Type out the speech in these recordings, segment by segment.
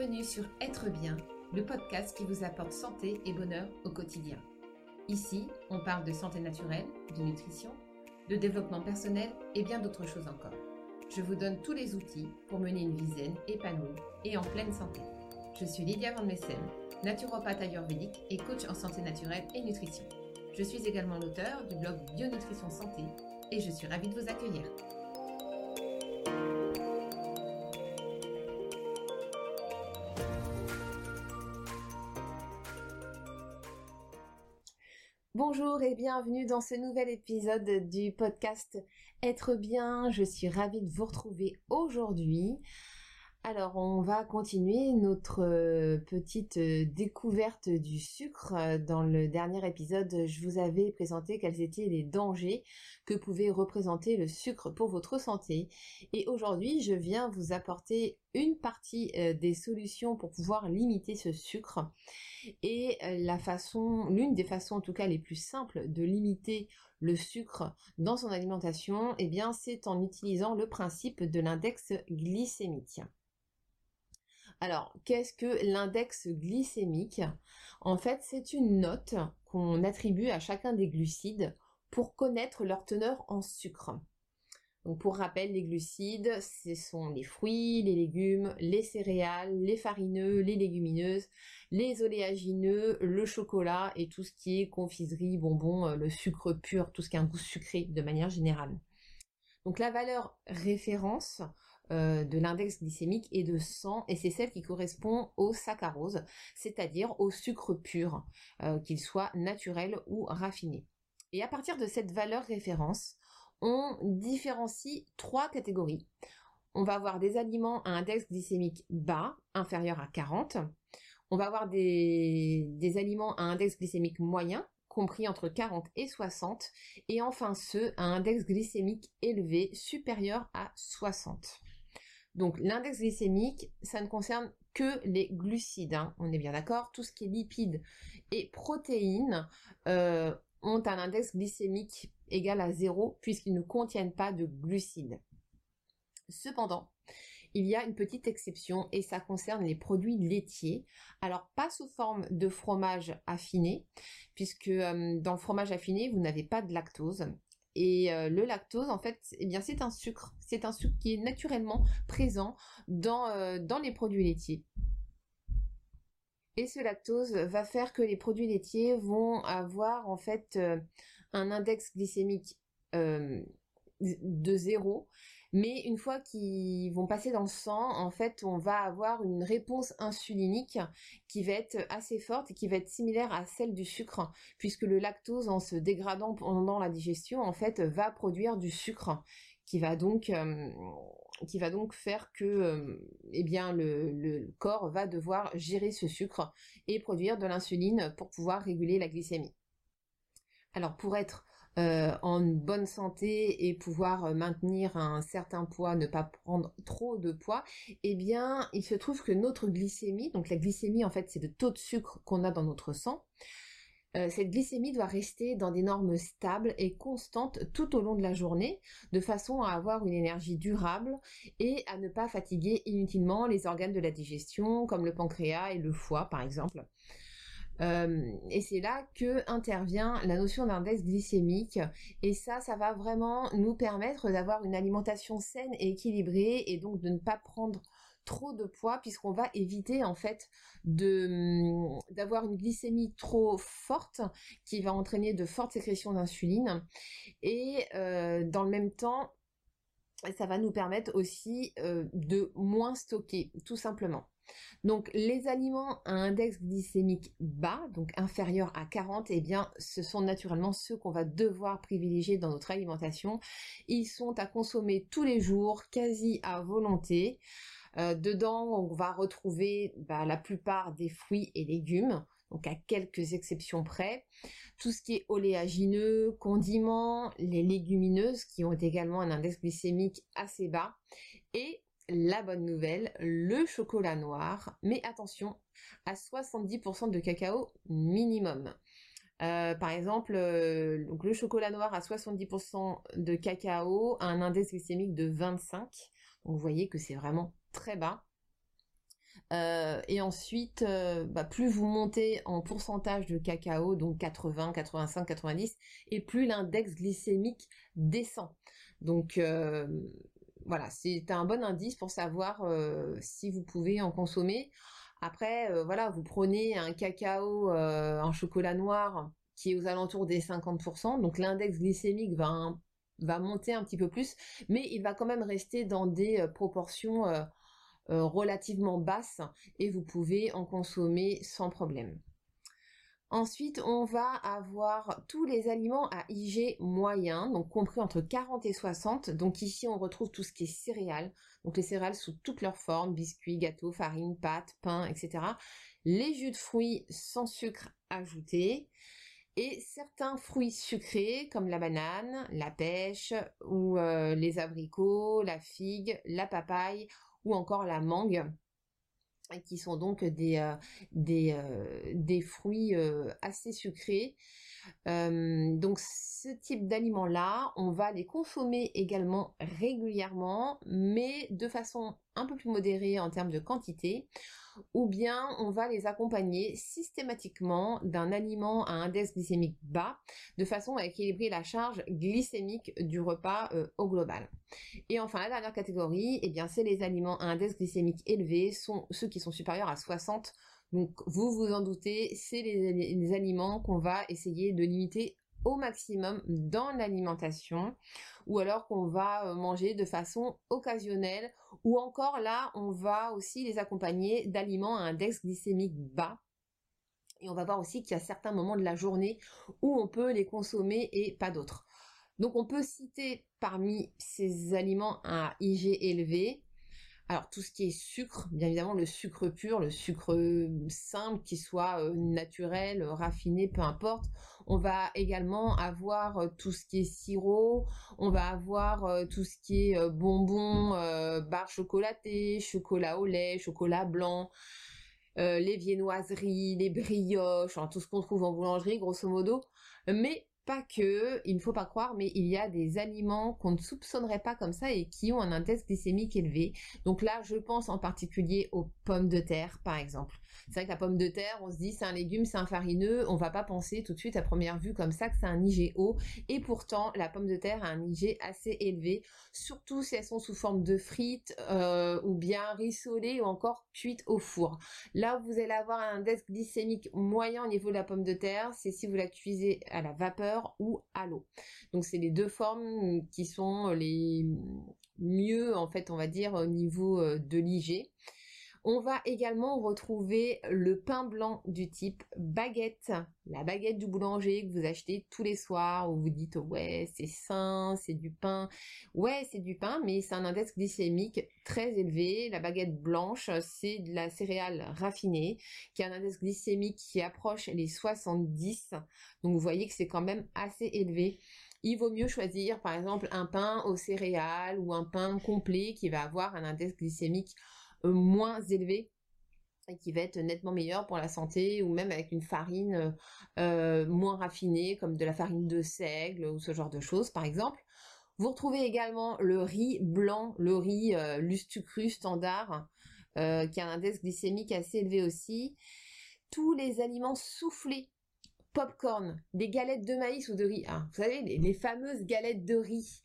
Bienvenue sur Être bien, le podcast qui vous apporte santé et bonheur au quotidien. Ici, on parle de santé naturelle, de nutrition, de développement personnel et bien d'autres choses encore. Je vous donne tous les outils pour mener une vie zen, épanouie et en pleine santé. Je suis Lydia Van Messem, naturopathe ayurvédique et coach en santé naturelle et nutrition. Je suis également l'auteur du blog Bionutrition Santé et je suis ravie de vous accueillir. Bonjour et bienvenue dans ce nouvel épisode du podcast Être bien. Je suis ravie de vous retrouver aujourd'hui. Alors, on va continuer notre euh, petite euh, découverte du sucre. Dans le dernier épisode, je vous avais présenté quels étaient les dangers que pouvait représenter le sucre pour votre santé. Et aujourd'hui, je viens vous apporter une partie euh, des solutions pour pouvoir limiter ce sucre. Et la façon, l'une des façons en tout cas les plus simples de limiter le sucre dans son alimentation, eh bien, c'est en utilisant le principe de l'index glycémique. Alors, qu'est-ce que l'index glycémique? En fait, c'est une note qu'on attribue à chacun des glucides pour connaître leur teneur en sucre. Donc pour rappel, les glucides, ce sont les fruits, les légumes, les céréales, les farineux, les légumineuses, les oléagineux, le chocolat et tout ce qui est confiserie, bonbons, euh, le sucre pur, tout ce qui a un goût sucré de manière générale. Donc la valeur référence euh, de l'index glycémique est de 100 et c'est celle qui correspond au saccharose, c'est-à-dire au sucre pur, euh, qu'il soit naturel ou raffiné. Et à partir de cette valeur référence, on différencie trois catégories. On va avoir des aliments à index glycémique bas, inférieur à 40. On va avoir des, aliments à index glycémique moyen, compris entre 40 et 60. Et enfin ceux à index glycémique élevé, supérieur à 60. Donc l'index glycémique, ça ne concerne que les glucides, hein. on est bien d'accord. Tout ce qui est lipides et protéines euh, ont un index glycémique égal à zéro puisqu'ils ne contiennent pas de glucides. Cependant, il y a une petite exception et ça concerne les produits laitiers. Alors pas sous forme de fromage affiné, puisque euh, dans le fromage affiné, vous n'avez pas de lactose. Et euh, le lactose, en fait, eh bien, c'est un sucre. C'est un sucre qui est naturellement présent dans, euh, dans les produits laitiers. Et ce lactose va faire que les produits laitiers vont avoir en fait un index glycémique de zéro mais une fois qu'ils vont passer dans le sang, en fait, on va avoir une réponse insulinique qui va être assez forte et qui va être similaire à celle du sucre, puisque le lactose, en se dégradant pendant la digestion, en fait, va produire du sucre qui va donc euh, qui va donc faire que euh, eh bien le, corps va devoir gérer ce sucre et produire de l'insuline pour pouvoir réguler la glycémie. Alors pour être euh, en bonne santé et pouvoir euh, maintenir un certain poids, ne pas prendre trop de poids, eh bien, il se trouve que notre glycémie, donc la glycémie en fait c'est le taux de sucre qu'on a dans notre sang, euh, cette glycémie doit rester dans des normes stables et constantes tout au long de la journée, de façon à avoir une énergie durable et à ne pas fatiguer inutilement les organes de la digestion, comme le pancréas et le foie par exemple. Euh, et c'est là que intervient la notion d'index glycémique. Et ça, ça va vraiment nous permettre d'avoir une alimentation saine et équilibrée et donc de ne pas prendre trop de poids puisqu'on va éviter en fait de d'avoir une glycémie trop forte qui va entraîner de fortes sécrétions d'insuline et euh, dans le même temps ça va nous permettre aussi euh, de moins stocker tout simplement. Donc les aliments à index glycémique bas, donc inférieur à 40, eh bien ce sont naturellement ceux qu'on va devoir privilégier dans notre alimentation. Ils sont à consommer tous les jours, quasi à volonté. Euh, dedans, on va retrouver bah, la plupart des fruits et légumes, donc à quelques exceptions près. Tout ce qui est oléagineux, condiments, les légumineuses qui ont également un index glycémique assez bas et la bonne nouvelle, le chocolat noir, mais attention, à 70% de cacao minimum. Euh, par exemple, euh, le chocolat noir à 70% de cacao a un index glycémique de 25. Donc vous voyez que c'est vraiment très bas. Euh, et ensuite, bah, plus vous montez en pourcentage de cacao, donc 80, 85, 90, et plus l'index glycémique descend. Donc voilà, c'est un bon indice pour savoir si vous pouvez en consommer. Après, voilà, vous prenez un cacao, un chocolat noir qui est aux alentours des 50%, donc l'index glycémique va, monter un petit peu plus, mais il va quand même rester dans des proportions euh, relativement basse et vous pouvez en consommer sans problème. Ensuite, on va avoir tous les aliments à IG moyen, donc compris entre 40 et 60. Donc ici, on retrouve tout ce qui est céréales, donc les céréales sous toutes leurs formes, biscuits, gâteaux, farine, pâtes, pain, etc. Les jus de fruits sans sucre ajouté et certains fruits sucrés comme la banane, la pêche ou euh, les abricots, la figue, la papaye ou encore la mangue qui sont donc des, euh, euh, fruits euh, assez sucrés. donc ce type d'aliments-là, on va les consommer également régulièrement, mais de façon un peu plus modérée en termes de quantité ou bien on va les accompagner systématiquement d'un aliment à index glycémique bas, de façon à équilibrer la charge glycémique du repas euh, au global. Et enfin, la dernière catégorie, eh c'est les aliments à index glycémique élevé, sont ceux qui sont supérieurs à 60 donc vous vous en doutez, c'est les, aliments qu'on va essayer de limiter au maximum dans l'alimentation ou alors qu'on va euh, manger de façon occasionnelle ou encore là on va aussi les accompagner d'aliments à index glycémique bas et on va voir aussi qu'il y a certains moments de la journée où on peut les consommer et pas d'autres. Donc on peut citer parmi ces aliments à IG élevé alors tout ce qui est sucre, bien évidemment le sucre pur, le sucre simple, qui soit euh, naturel, raffiné, peu importe. On va également avoir euh, tout ce qui est sirop, on va avoir euh, tout ce qui est bonbons, barres chocolatées, chocolat au lait, chocolat blanc, les viennoiseries, les brioches, tout ce qu'on trouve en boulangerie grosso modo. Mais pas que, il ne faut pas croire, mais il y a des aliments qu'on ne soupçonnerait pas comme ça et qui ont un index glycémique élevé. Donc là, je pense en particulier aux pommes de terre, par exemple. C'est vrai que la pomme de terre, on se dit c'est un légume, c'est un farineux, on va pas penser tout de suite à première vue comme ça que c'est un IG haut. Et pourtant, la pomme de terre a un IG assez élevé, surtout si elles sont sous forme de frites euh, ou bien rissolées ou encore cuites au four. Là où vous allez avoir un index glycémique moyen au niveau de la pomme de terre, c'est si vous la cuisez à la vapeur ou à l'eau. Donc c'est les deux formes qui sont les mieux en fait on va dire au niveau euh, de l'IG. On va également retrouver le pain blanc du type baguette, la baguette du boulanger que vous achetez tous les soirs où vous dites ouais c'est sain, c'est du pain. Ouais c'est du pain mais c'est un index glycémique très élevé. La baguette blanche c'est de la céréale raffinée qui a un index glycémique qui approche les 70. Donc vous voyez que c'est quand même assez élevé il vaut mieux choisir par exemple un pain aux céréales ou un pain complet qui va avoir un index glycémique moins élevé et qui va être nettement meilleur pour la santé ou même avec une farine euh, euh, moins raffinée comme de la farine de seigle ou ce genre de choses par exemple. Vous retrouvez également le riz blanc, le riz lustucru standard qui a un index glycémique assez élevé aussi. Tous les aliments soufflés popcorn, des galettes de maïs ou de riz. Ah, vous savez, les, fameuses galettes de riz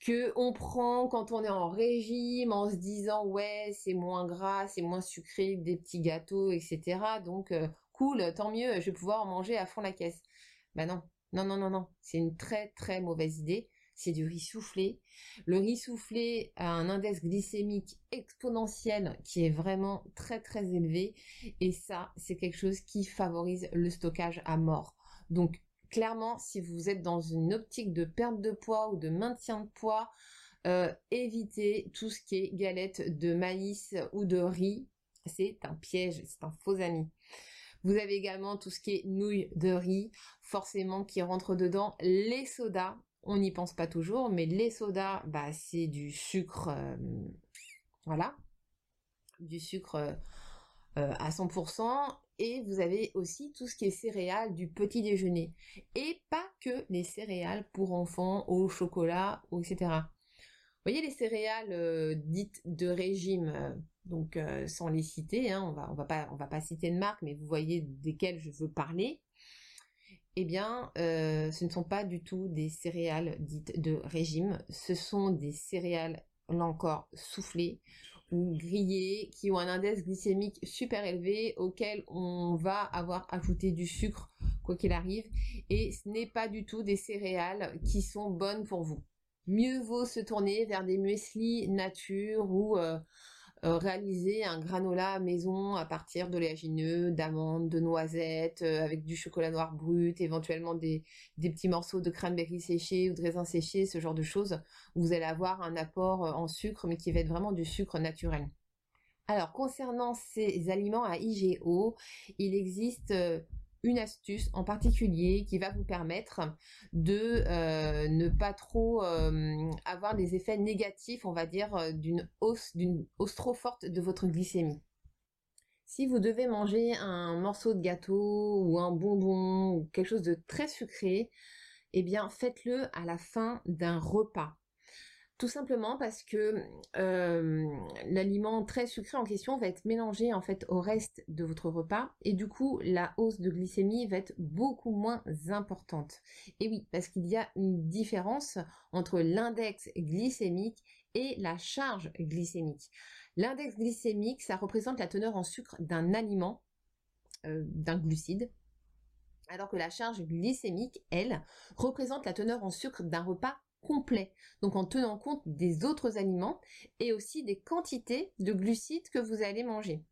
que on prend quand on est en régime en se disant ouais c'est moins gras, c'est moins sucré des petits gâteaux, etc. Donc euh, cool, tant mieux, je vais pouvoir manger à fond la caisse. Bah non, non, non, non, non, c'est une très très mauvaise idée. C'est du riz soufflé. Le riz soufflé a un index glycémique exponentiel qui est vraiment très très élevé. Et ça, c'est quelque chose qui favorise le stockage à mort. Donc clairement, si vous êtes dans une optique de perte de poids ou de maintien de poids, euh, évitez tout ce qui est galette de maïs ou de riz. C'est un piège, c'est un faux ami. Vous avez également tout ce qui est nouilles de riz, forcément qui rentre dedans. Les sodas, on n'y pense pas toujours, mais les sodas, bah, c'est du sucre, euh, voilà, du sucre euh, à 100%. Et vous avez aussi tout ce qui est céréales du petit déjeuner. Et pas que les céréales pour enfants au chocolat, etc. Vous voyez les céréales euh, dites de régime, donc euh, sans les citer, hein, on va on va pas on va pas citer de marque, mais vous voyez desquelles je veux parler. Eh bien, euh, ce ne sont pas du tout des céréales dites de régime, ce sont des céréales là encore soufflées ou grillées qui ont un index glycémique super élevé auquel on va avoir ajouté du sucre quoi qu'il arrive et ce n'est pas du tout des céréales qui sont bonnes pour vous. Mieux vaut se tourner vers des muesli nature ou euh, réaliser un granola maison à partir d'oléagineux, d'amandes, de noisettes, euh, avec du chocolat noir brut, éventuellement des, petits morceaux de cranberry séché ou de raisin séché, ce genre de choses, vous allez avoir un apport euh, en sucre, mais qui va être vraiment du sucre naturel. Alors, concernant ces aliments à IGO, il existe une astuce en particulier qui va vous permettre de euh, ne pas trop euh, avoir des effets négatifs, on va dire, euh, d'une hausse, d'une hausse trop forte de votre glycémie. Si vous devez manger un morceau de gâteau ou un bonbon ou quelque chose de très sucré, eh bien faites-le à la fin d'un repas. Tout simplement parce que l'aliment très sucré en question va être mélangé en fait au reste de votre repas et du coup la hausse de glycémie va être beaucoup moins importante. Et oui, parce qu'il y a une différence entre l'index glycémique et la charge glycémique. L'index glycémique, ça représente la teneur en sucre d'un aliment, euh, d'un glucide, alors que la charge glycémique, elle, représente la teneur en sucre d'un repas complet, donc en tenant compte des autres aliments et aussi des quantités de glucides que vous allez manger.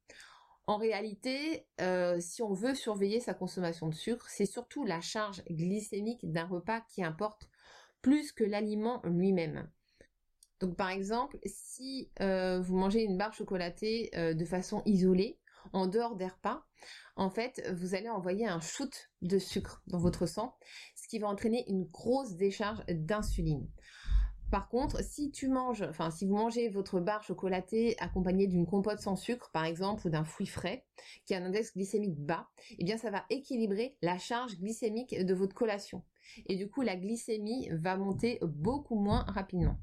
En réalité, euh, si on veut surveiller sa consommation de sucre, c'est surtout la charge glycémique d'un repas qui importe plus que l'aliment lui-même. Donc par exemple, si euh, vous mangez une barre chocolatée euh, de façon isolée, en dehors des repas, en fait, vous allez envoyer un shoot de sucre dans votre sang, ce qui va entraîner une grosse décharge d'insuline. Par contre, si vous mangez votre barre chocolatée accompagnée d'une compote sans sucre, par exemple, ou d'un fruit frais, qui a un index glycémique bas, eh bien, ça va équilibrer la charge glycémique de votre collation. Et du coup, la glycémie va monter beaucoup moins rapidement.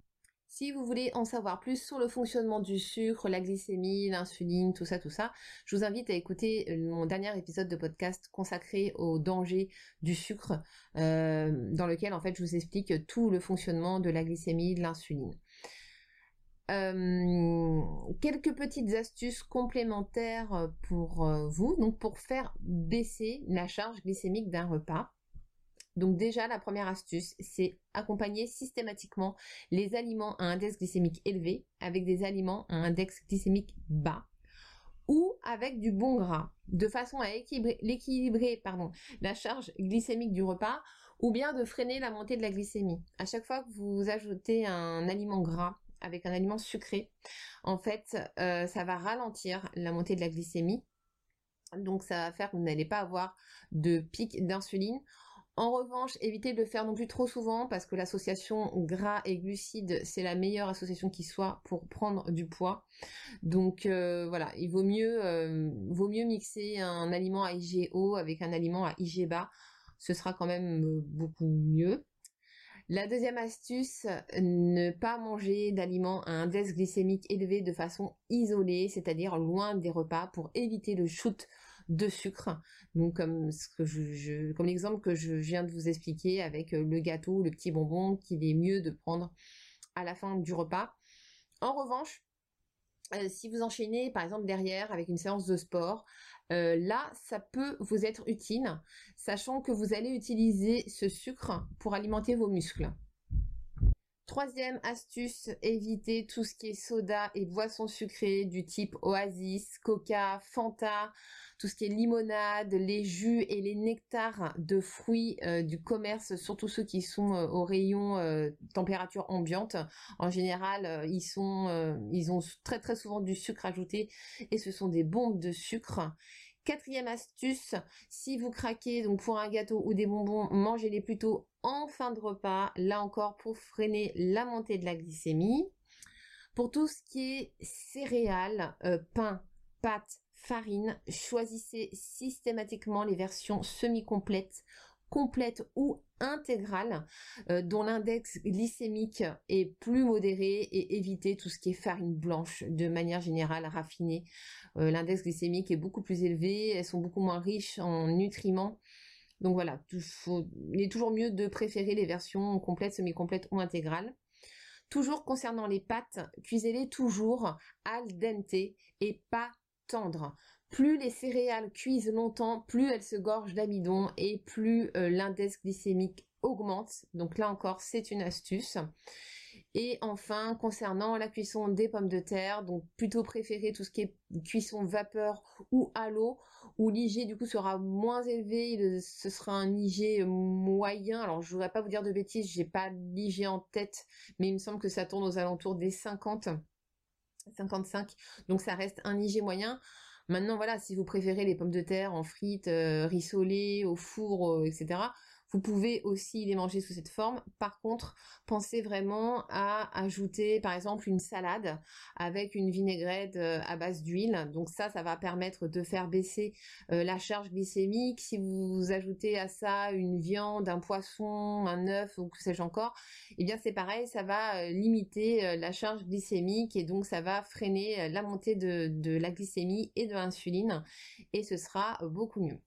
Si vous voulez en savoir plus sur le fonctionnement du sucre, la glycémie, l'insuline, tout ça, tout ça, je vous invite à écouter euh, mon dernier épisode de podcast consacré au danger du sucre, euh, dans lequel en fait je vous explique tout le fonctionnement de la glycémie, de l'insuline. Euh, quelques petites astuces complémentaires pour vous, donc pour faire baisser la charge glycémique d'un repas. Donc déjà, la première astuce, c'est accompagner systématiquement les aliments à index glycémique élevé avec des aliments à index glycémique bas ou avec du bon gras, de façon à équilibrer, pardon, la charge glycémique du repas ou bien de freiner la montée de la glycémie. À chaque fois que vous ajoutez un aliment gras avec un aliment sucré, en fait, euh, ça va ralentir la montée de la glycémie. Donc ça va faire que vous n'allez pas avoir de pic d'insuline. En revanche, évitez de le faire non plus trop souvent parce que l'association gras et glucides, c'est la meilleure association qui soit pour prendre du poids. Donc euh, voilà, il vaut mieux, euh, vaut mieux mixer un aliment à IG haut avec un aliment à IG bas. Ce sera quand même euh, beaucoup mieux. La deuxième astuce, ne pas manger d'aliments à index glycémique élevé de façon isolée, c'est-à-dire loin des repas pour éviter le shoot de sucre. Donc comme l'exemple que je viens de vous expliquer avec euh, le gâteau, le petit bonbon qu'il est mieux de prendre à la fin du repas. En revanche, euh, si vous enchaînez par exemple derrière avec une séance de sport, euh, là ça peut vous être utile, sachant que vous allez utiliser ce sucre pour alimenter vos muscles. Troisième astuce, évitez tout ce qui est soda et boissons sucrées du type Oasis, Coca, Fanta, tout ce qui est limonade, les jus et les nectars de fruits euh, du commerce, surtout ceux qui sont euh, au rayon euh, température ambiante. En général, ils ont très très souvent du sucre ajouté et ce sont des bombes de sucre. Quatrième astuce, si vous craquez pour un gâteau ou des bonbons, mangez-les plutôt en fin de repas, là encore pour freiner la montée de la glycémie. Pour tout ce qui est céréales, pain, pâtes, farine, choisissez systématiquement les versions semi-complètes complète ou intégrale, euh, dont l'index glycémique est plus modéré et éviter tout ce qui est farine blanche de manière générale raffinée. Euh, l'index glycémique est beaucoup plus élevé, elles sont beaucoup moins riches en nutriments. Donc voilà, il est toujours mieux de préférer les versions complètes, semi-complètes ou intégrales. Toujours concernant les pâtes, cuisez-les toujours al dente et pas tendre. Plus les céréales cuisent longtemps, plus elles se gorgent d'amidon et plus euh, l'index glycémique augmente. Donc là encore, c'est une astuce. Et enfin, concernant la cuisson des pommes de terre, donc plutôt préférer tout ce qui est cuisson vapeur ou à l'eau, où l'IG du coup sera moins élevé, ce sera un IG moyen. Alors je voudrais pas vous dire de bêtises, j'ai pas l'IG en tête, mais il me semble que ça tourne aux alentours des 50, 55, donc ça reste un IG moyen. Maintenant voilà, si vous préférez les pommes de terre en frites, euh, rissolées, au four, euh, etc., vous pouvez aussi les manger sous cette forme. Par contre, pensez vraiment à ajouter par exemple une salade avec une vinaigrette euh, à base d'huile. Donc ça, ça va permettre de faire baisser euh, la charge glycémique. Si vous ajoutez à ça une viande, un poisson, un œuf ou que sais-je encore, eh bien c'est pareil, ça va euh, limiter la charge glycémique et donc ça va freiner la montée de, de la glycémie et de l'insuline et ce sera beaucoup mieux.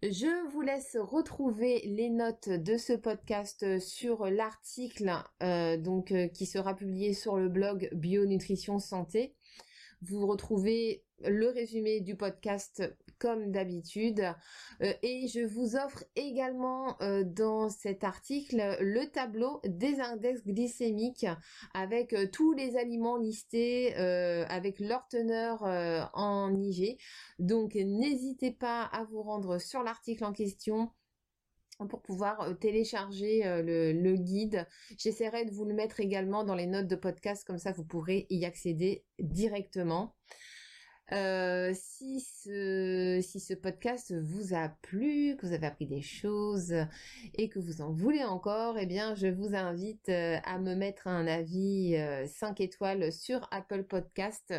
Je vous laisse retrouver les notes de ce podcast sur l'article euh, euh, qui sera publié sur le blog Bio Nutrition Santé. Vous retrouvez le résumé du podcast comme d'habitude. Euh, et je vous offre également euh, dans cet article le tableau des index glycémiques avec euh, tous les aliments listés avec leur teneur en IG. Donc n'hésitez pas à vous rendre sur l'article en question pour pouvoir télécharger le, le, guide. J'essaierai de vous le mettre également dans les notes de podcast, comme ça vous pourrez y accéder directement. Euh, si ce si ce podcast vous a plu, que vous avez appris des choses et que vous en voulez encore, eh bien je vous invite euh, à me mettre un avis 5 euh, étoiles sur Apple Podcast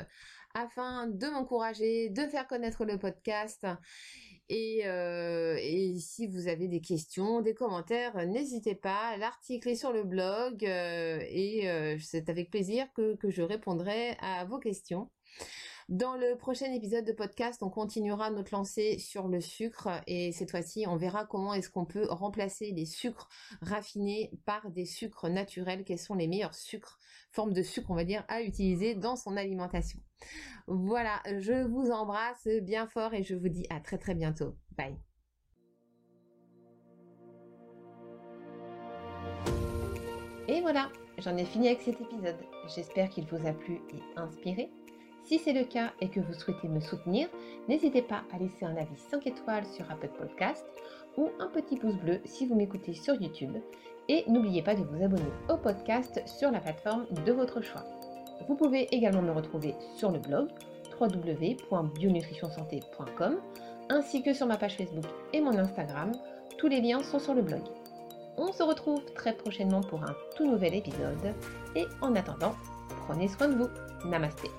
afin de m'encourager, de faire connaître le podcast. Et, si vous avez des questions, des commentaires, n'hésitez pas. L'article est sur le blog et c'est avec plaisir que, que je répondrai à vos questions. Dans le prochain épisode de podcast, on continuera notre lancée sur le sucre et cette fois-ci, on verra comment est-ce qu'on peut remplacer les sucres raffinés par des sucres naturels. Quels sont les meilleurs sucres, formes de sucre, on va dire, à utiliser dans son alimentation. Voilà, je vous embrasse bien fort et je vous dis à très très bientôt. Bye. Et voilà, j'en ai fini avec cet épisode. J'espère qu'il vous a plu et inspiré. Si c'est le cas et que vous souhaitez me soutenir, n'hésitez pas à laisser un avis 5 étoiles sur Apple Podcast ou un petit pouce bleu si vous m'écoutez sur YouTube. Et n'oubliez pas de vous abonner au podcast sur la plateforme de votre choix. Vous pouvez également me retrouver sur le blog www.bionutritionsanté.com ainsi que sur ma page Facebook et mon Instagram. Tous les liens sont sur le blog. On se retrouve très prochainement pour un tout nouvel épisode et en attendant, prenez soin de vous. Namasté.